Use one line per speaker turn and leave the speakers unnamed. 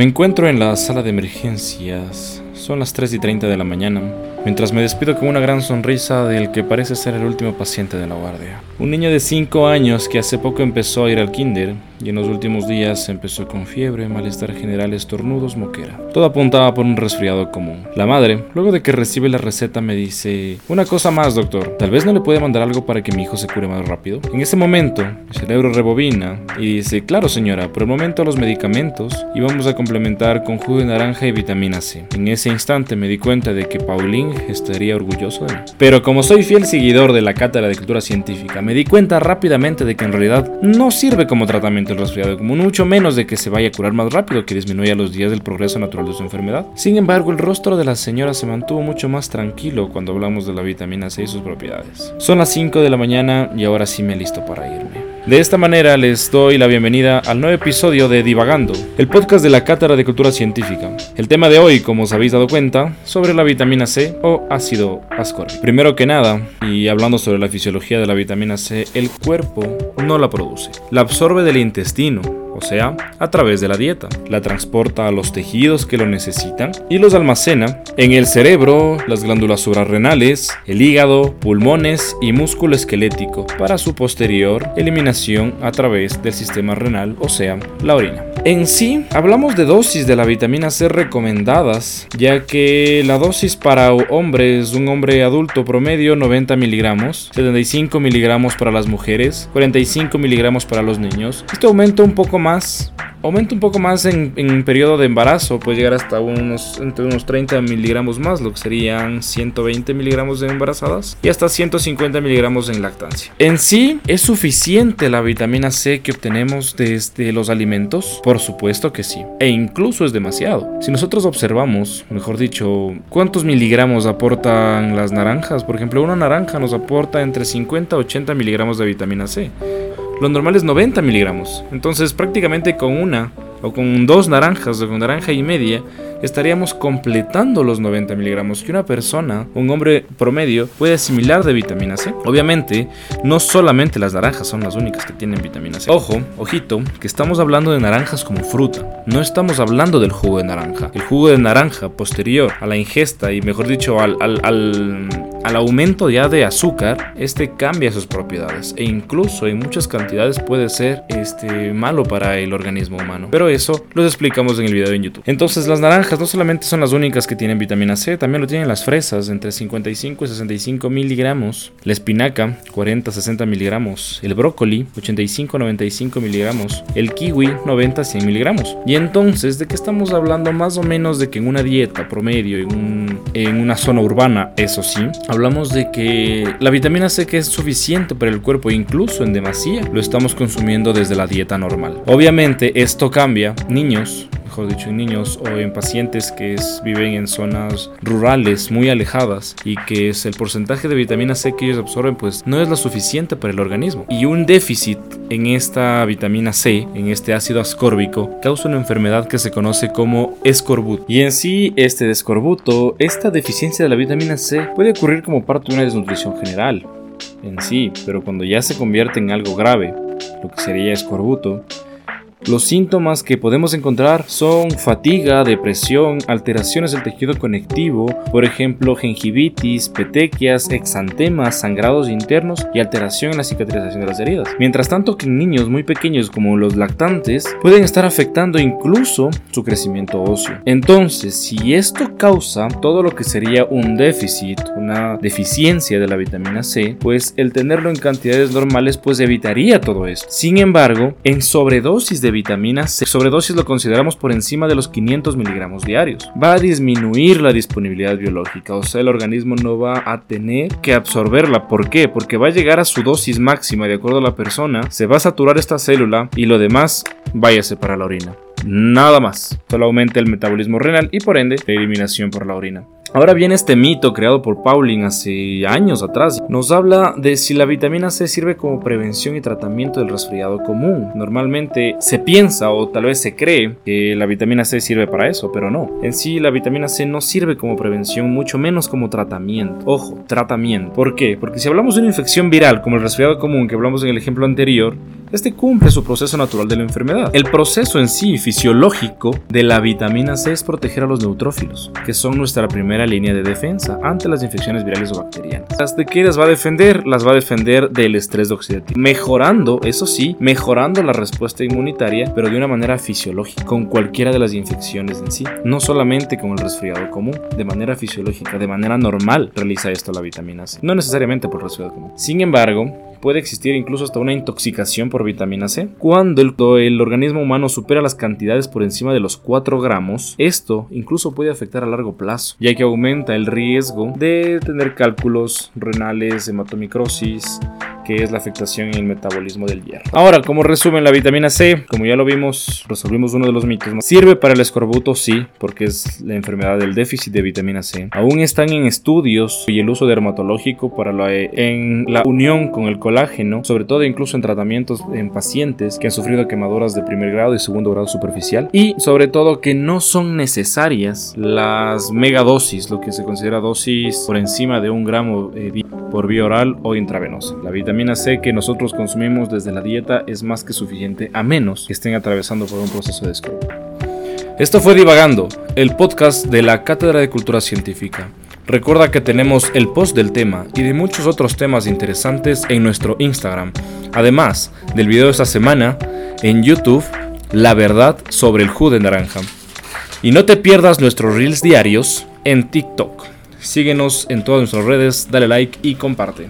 Me encuentro en la sala de emergencias. Son las 3 y 30 de la mañana mientras me despido con una gran sonrisa del que parece ser el último paciente de la guardia. Un niño de 5 años que hace poco empezó a ir al kinder y en los últimos días empezó con fiebre, malestar general, estornudos, moquera. Todo apuntaba por un resfriado común. La madre, luego de que recibe la receta, me dice, una cosa más, doctor, tal vez no le puede mandar algo para que mi hijo se cure más rápido. En ese momento, el cerebro rebobina y dice, claro señora, por el momento los medicamentos y vamos a complementar con jugo de naranja y vitamina C. En ese instante me di cuenta de que Pauline estaría orgulloso de mí. Pero como soy fiel seguidor de la cátedra de cultura científica, me di cuenta rápidamente de que en realidad no sirve como tratamiento el resfriado, como mucho menos de que se vaya a curar más rápido, que disminuya los días del progreso natural de su enfermedad. Sin embargo, el rostro de la señora se mantuvo mucho más tranquilo cuando hablamos de la vitamina C y sus propiedades. Son las 5 de la mañana y ahora sí me listo para irme. De esta manera les doy la bienvenida al nuevo episodio de Divagando, el podcast de la Cátedra de Cultura Científica. El tema de hoy, como os habéis dado cuenta, sobre la vitamina C o ácido ascórbico. Primero que nada, y hablando sobre la fisiología de la vitamina C, el cuerpo no la produce, la absorbe del intestino o sea, a través de la dieta. La transporta a los tejidos que lo necesitan y los almacena en el cerebro, las glándulas suprarrenales, el hígado, pulmones y músculo esquelético para su posterior eliminación a través del sistema renal, o sea, la orina. En sí, hablamos de dosis de la vitamina C recomendadas, ya que la dosis para hombres, un hombre adulto promedio 90 miligramos, 75 miligramos para las mujeres, 45 miligramos para los niños. Este aumenta un poco más aumenta un poco más en, en, periodo de embarazo, puede llegar hasta unos, entre unos 30 miligramos más, lo que serían 120 miligramos de embarazadas y hasta 150 miligramos en lactancia. En sí, ¿es suficiente la vitamina C que obtenemos desde los alimentos? Por supuesto que sí, e incluso es demasiado. Si nosotros observamos, mejor dicho, cuántos miligramos aportan las naranjas, por ejemplo, una naranja nos aporta entre 50 a 80 miligramos de vitamina C. Lo normal es 90 miligramos. Entonces prácticamente con una o con dos naranjas o con naranja y media estaríamos completando los 90 miligramos que una persona, un hombre promedio, puede asimilar de vitamina C. Obviamente, no solamente las naranjas son las únicas que tienen vitamina C. Ojo, ojito, que estamos hablando de naranjas como fruta. No estamos hablando del jugo de naranja. El jugo de naranja posterior a la ingesta y mejor dicho al, al, al, al aumento ya de azúcar, este cambia sus propiedades e incluso en muchas cantidades puede ser este, malo para el organismo humano. Pero eso lo explicamos en el video en YouTube. Entonces las naranjas no solamente son las únicas que tienen vitamina C, también lo tienen las fresas, entre 55 y 65 miligramos, la espinaca, 40 60 miligramos, el brócoli, 85 95 miligramos, el kiwi, 90 100 miligramos. Y entonces, ¿de qué estamos hablando? Más o menos de que en una dieta promedio, en una zona urbana, eso sí, hablamos de que la vitamina C que es suficiente para el cuerpo, incluso en demasía, lo estamos consumiendo desde la dieta normal. Obviamente, esto cambia. Niños, mejor dicho, en niños o en pacientes que viven en zonas rurales muy alejadas y que el porcentaje de vitamina C que ellos absorben pues no es lo suficiente para el organismo. Y un déficit en esta vitamina C, en este ácido ascórbico, causa una enfermedad que se conoce como escorbuto. Y en sí, este escorbuto, esta deficiencia de la vitamina C puede ocurrir como parte de una desnutrición general en sí, pero cuando ya se convierte en algo grave, lo que sería escorbuto, los síntomas que podemos encontrar son fatiga, depresión, alteraciones del tejido conectivo, por ejemplo gingivitis, petequias, exantemas, sangrados internos y alteración en la cicatrización de las heridas. Mientras tanto que en niños muy pequeños como los lactantes pueden estar afectando incluso su crecimiento óseo. Entonces, si esto causa todo lo que sería un déficit, una deficiencia de la vitamina C, pues el tenerlo en cantidades normales pues evitaría todo esto. Sin embargo, en sobredosis de vitamina C. Sobredosis lo consideramos por encima de los 500 miligramos diarios. Va a disminuir la disponibilidad biológica, o sea, el organismo no va a tener que absorberla. ¿Por qué? Porque va a llegar a su dosis máxima de acuerdo a la persona, se va a saturar esta célula y lo demás váyase para la orina. Nada más, solo aumenta el metabolismo renal y por ende la eliminación por la orina. Ahora viene este mito creado por Pauling hace años atrás. Nos habla de si la vitamina C sirve como prevención y tratamiento del resfriado común. Normalmente se piensa o tal vez se cree que la vitamina C sirve para eso, pero no. En sí la vitamina C no sirve como prevención, mucho menos como tratamiento. Ojo, tratamiento. ¿Por qué? Porque si hablamos de una infección viral como el resfriado común que hablamos en el ejemplo anterior, este cumple su proceso natural de la enfermedad. El proceso en sí fisiológico de la vitamina C es proteger a los neutrófilos, que son nuestra primera línea de defensa ante las infecciones virales o bacterianas. ¿Las de qué las va a defender? Las va a defender del estrés oxidativo, mejorando, eso sí, mejorando la respuesta inmunitaria, pero de una manera fisiológica, con cualquiera de las infecciones en sí, no solamente con el resfriado común, de manera fisiológica, de manera normal realiza esto la vitamina C, no necesariamente por resfriado común. Sin embargo, puede existir incluso hasta una intoxicación por vitamina C. Cuando el, organismo humano supera las cantidades por encima de los 4 gramos, esto incluso puede afectar a largo plazo, ya que aumenta el riesgo de tener cálculos renales, hematomicrosis, que es la afectación en el metabolismo del hierro. Ahora, como resumen, la vitamina C, como ya lo vimos, resolvimos uno de los mitos. ¿Sirve para el escorbuto? Sí, porque es la enfermedad del déficit de vitamina C. Aún están en estudios y el uso dermatológico para la, en la unión con el colágeno, sobre todo incluso en tratamientos en pacientes que han sufrido quemaduras de primer grado y segundo grado superficial. Y sobre todo que no son necesarias las megadosis, lo que se considera dosis por encima de un gramo eh, por vía oral o intravenosa. La vitamina C que nosotros consumimos desde la dieta es más que suficiente a menos que estén atravesando por un proceso de escroto. Esto fue Divagando, el podcast de la Cátedra de Cultura Científica. Recuerda que tenemos el post del tema y de muchos otros temas interesantes en nuestro Instagram. Además del video de esta semana, en YouTube, La verdad sobre el jugo de naranja. Y no te pierdas nuestros reels diarios en TikTok. Síguenos en todas nuestras redes, dale like y comparte.